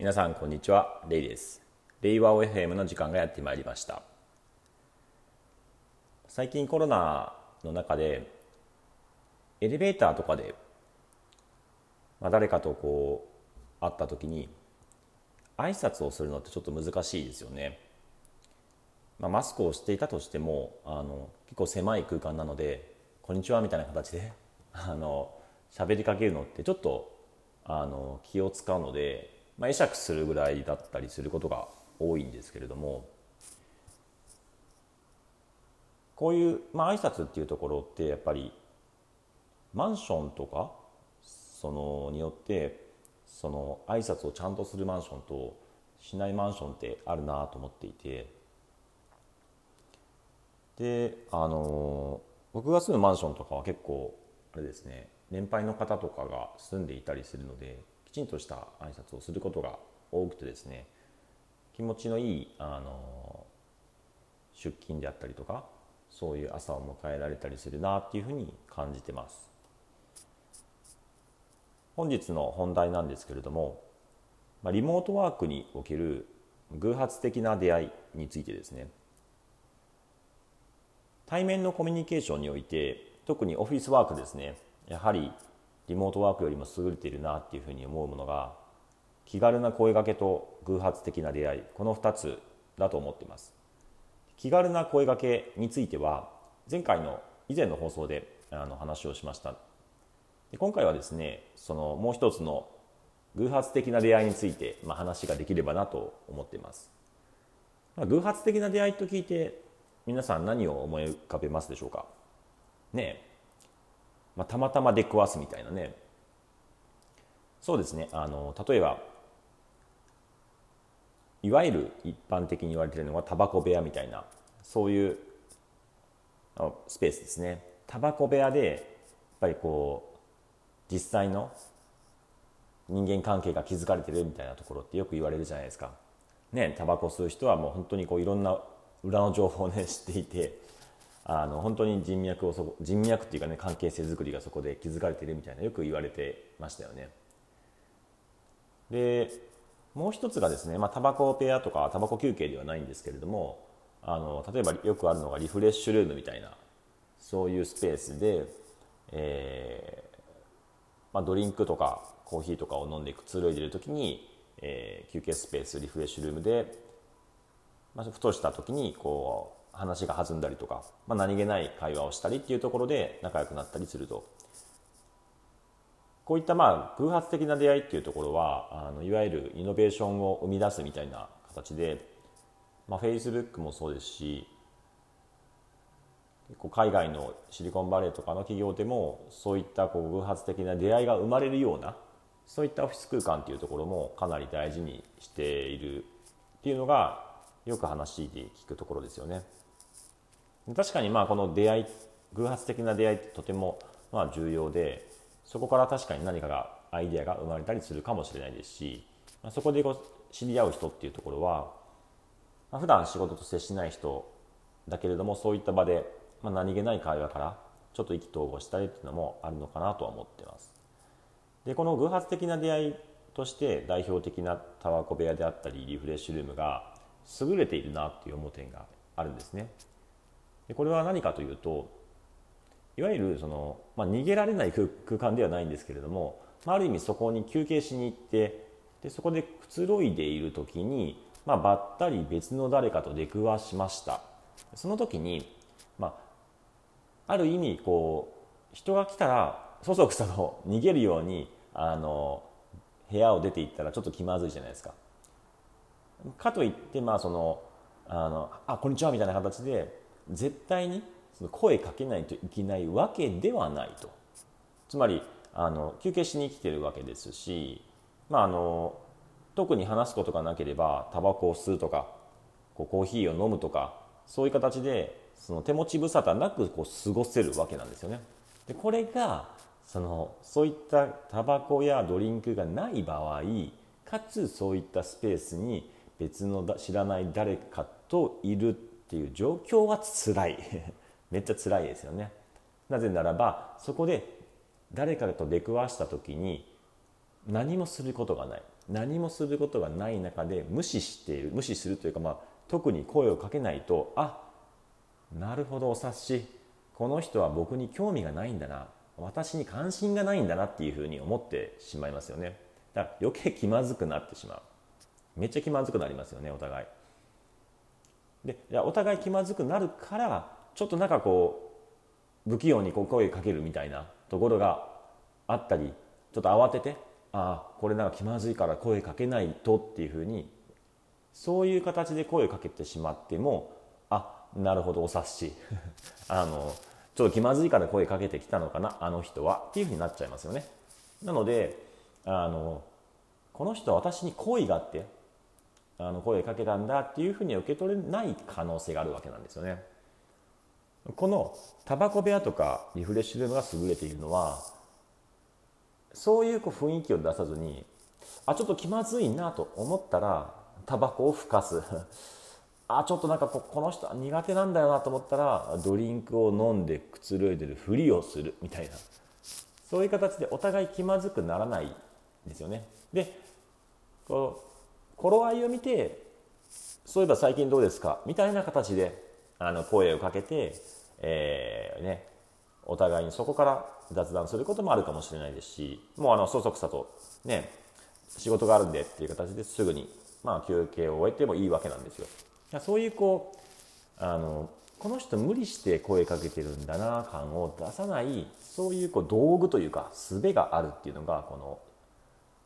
皆さんこんにちは。レイです。レイワオ FM の時間がやってまいりました。最近コロナの中でエレベーターとかで、まあ、誰かとこう会った時に挨拶をするのってちょっと難しいですよね、まあ、マスクをしていたとしてもあの結構狭い空間なので「こんにちは」みたいな形であの喋りかけるのってちょっとあの気を使うのでまあ、会釈するぐらいだったりすることが多いんですけれどもこういう、まあ挨拶っていうところってやっぱりマンションとかそのによってその挨拶をちゃんとするマンションとしないマンションってあるなと思っていてであの僕が住むマンションとかは結構あれですね年配の方とかが住んでいたりするのできちんとした挨拶をすることが多くてですね気持ちのいいあの出勤であったりとかそういう朝を迎えられたりするなっていうふうに感じてます。本日の本題なんですけれども、リモートワークにおける偶発的な出会いについてですね対面のコミュニケーションにおいて特にオフィスワークですねやはりリモートワークよりも優れているなっていうふうに思うものが気軽な声がけと偶発的な出会いこの2つだと思っています。気軽な声がけについては前回の以前の放送であの話をしました。で今回はですねそのもう一つの偶発的な出会いについて、まあ、話ができればなと思っています、まあ、偶発的な出会いと聞いて皆さん何を思い浮かべますでしょうか？ねまあ、たまたま出くわすみたいなね。そうですね。あの例えばいわゆる一般的に言われてるのはタバコ部屋みたいなそういうスペースですね。タバコ部屋でやっぱりこう実際の人間関係が築かれてるみたいなところってよく言われるじゃないですか。ねタバコ吸う人はもう本当にこういろんな裏の情報をね知っていてあの本当に人脈をそこ人脈っていうかね関係性づくりがそこで築かれてるみたいなよく言われてましたよね。でもう一つがですね、まあ、タバコペアとかタバコ休憩ではないんですけれどもあの例えばよくあるのがリフレッシュルームみたいなそういうスペースで、えーまあ、ドリンクとかコーヒーとかを飲んでくつろいでる時に、えー、休憩スペースリフレッシュルームで、まあ、ふとした時にこう話が弾んだりとか、まあ、何気ない会話をしたりっていうところで仲良くなったりするとこういったまあ偶発的な出会いっていうところはあのいわゆるイノベーションを生み出すみたいな形で、まあ、Facebook もそうですし結構海外のシリコンバレーとかの企業でもそういったこう偶発的な出会いが生まれるようなそういったオフィス空間っていうところもかなり大事にしているっていうのがよく話で聞くところですよね。確かにまあこの出会い偶発的な出会いってとてもまあ重要でそこから確かに何かがアイデアが生まれたりするかもしれないですし、まあ、そこでこう知り合う人っていうところは、まあ、普段仕事と接しない人だけれどもそういった場で、まあ、何気ない会話からちょっと意気投合したりっていうのもあるのかなとは思ってます。でこの偶発的な出会いとして代表的なタバコ部屋であったりリフレッシュルームが優れているなっていう思う点があるんですね。でこれは何かというといわゆるその、まあ、逃げられない空間ではないんですけれども、まあ、ある意味そこに休憩しに行ってでそこでくつろいでいる時に、まあ、ばったり別の誰かと出くわしましたその時に、まあ、ある意味こう人が来たらそそくさと 逃げるようにあの部屋を出ていったらちょっと気まずいじゃないですか。かといってまあそのあのあこんにちはみたいな形で絶対にその声かけないといけないわけではないとつまりあの休憩しに来てるわけですし、まあ、あの特に話すことがなければタバコを吸うとかこうコーヒーを飲むとかそういう形でその手持ち無沙汰なくこう過ごせるわけなんですよね。でこれがそのそういったタバコやドリンクがない場合かつそういったスペースに別の知らない誰かといるっていう状況は辛い。めっちゃ辛いですよね。なぜならばそこで誰かと出くわした時に何もすることがない。何もすることがない中で無視している無視するというか、まあ、特に声をかけないとあなるほどお察し。この人は僕に興味がないんだな。私に関心がないんだなっていうふうに思ってしまいますよね。だから余計気まずくなってしまう。めっちゃ気まずくなりますよねお互い。でお互い気まずくなるからちょっとなんかこう不器用にこう声かけるみたいなところがあったりちょっと慌ててああこれなんか気まずいから声かけないとっていうふうにそういう形で声かけてしまってもあなるほどお察し。あのちょっと気まずいから声かけてきたのかなあの人はっていうふうになっちゃいますよね。なのであのこの人は私に好意があってあの声かけたんだっていうふうに受け取れない可能性があるわけなんですよね。このタバコ部屋とかリフレッシュルームが優れているのはそういうこう雰囲気を出さずにあちょっと気まずいなと思ったらタバコをふかす。あちょっとなんかここの人苦手なんだよなと思ったらドリンクを飲んでくつろいでるふりをするみたいな。そういう形でお互い気まずくならないんですよね。でこう頃合いを見てそういえば最近どうですか？みたいな形であの声をかけて、えーね、お互いにそこから雑談することもあるかもしれないですしもうあのそそくさとね仕事があるんでっていう形ですぐに、まあ、休憩を終えてもいいわけなんですよ。そういうこうあのこの人無理して声かけてるんだな感を出さないそういうこう道具というか術があるっていうのがこの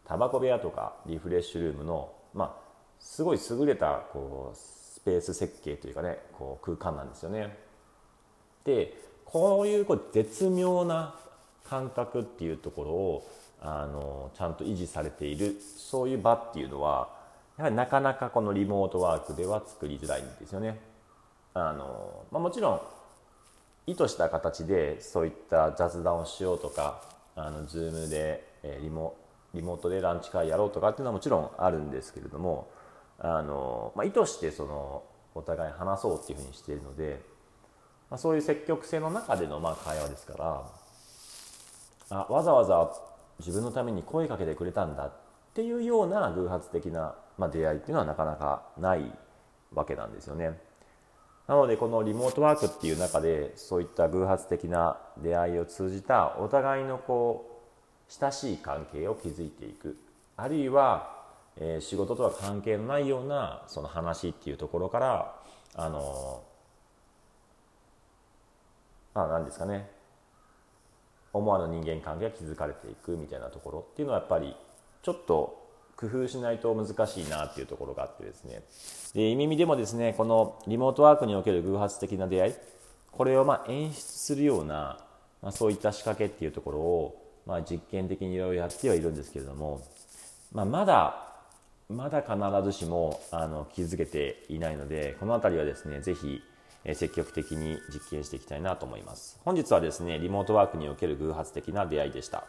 タバコ部屋とかリフレッシュルームの、まあ、すごい優れたこうスペース設計というかねこう空間なんですよね。でこういうこう絶妙な感覚っていうところをあのちゃんと維持されているそういう場っていうのはやはりなかなかこのリモートワークでは作りづらいんですよね。あのまあ、もちろん意図した形でそういった雑談をしようとかあの Zoom で、えリモリモートでランチ会やろうとかっていうのはもちろんあるんですけれどもあの、まあ、意図してそのお互い話そうっていうふうにしているので、まあ、そういう積極性の中でのまあ会話ですからあわざわざ自分のために声かけてくれたんだっていうような偶発的な、まあ、出会いっていうのはなかなかないわけなんですよね。なのでこのリモートワークっていう中でそういった偶発的な出会いを通じたお互いのこう親しい関係を築いていく。あるいは、えー、仕事とは関係のないようなその話っていうところからあのまあ何ですかね。思わぬ人間関係が築かれていくみたいなところっていうのはやっぱりちょっと工夫しないと難しいなっていうところがあってですね。で意味でもですねこのリモートワークにおける偶発的な出会いこれをま演出するような、まあ、そういった仕掛けっていうところを、まあ、実験的にいろいろやってはいるんですけれども、まあ、まだまだ必ずしもあの気づけていないのでこの辺りはですね是非積極的に実験していきたいなと思います。本日はですねリモートワークにおける偶発的な出会いでした。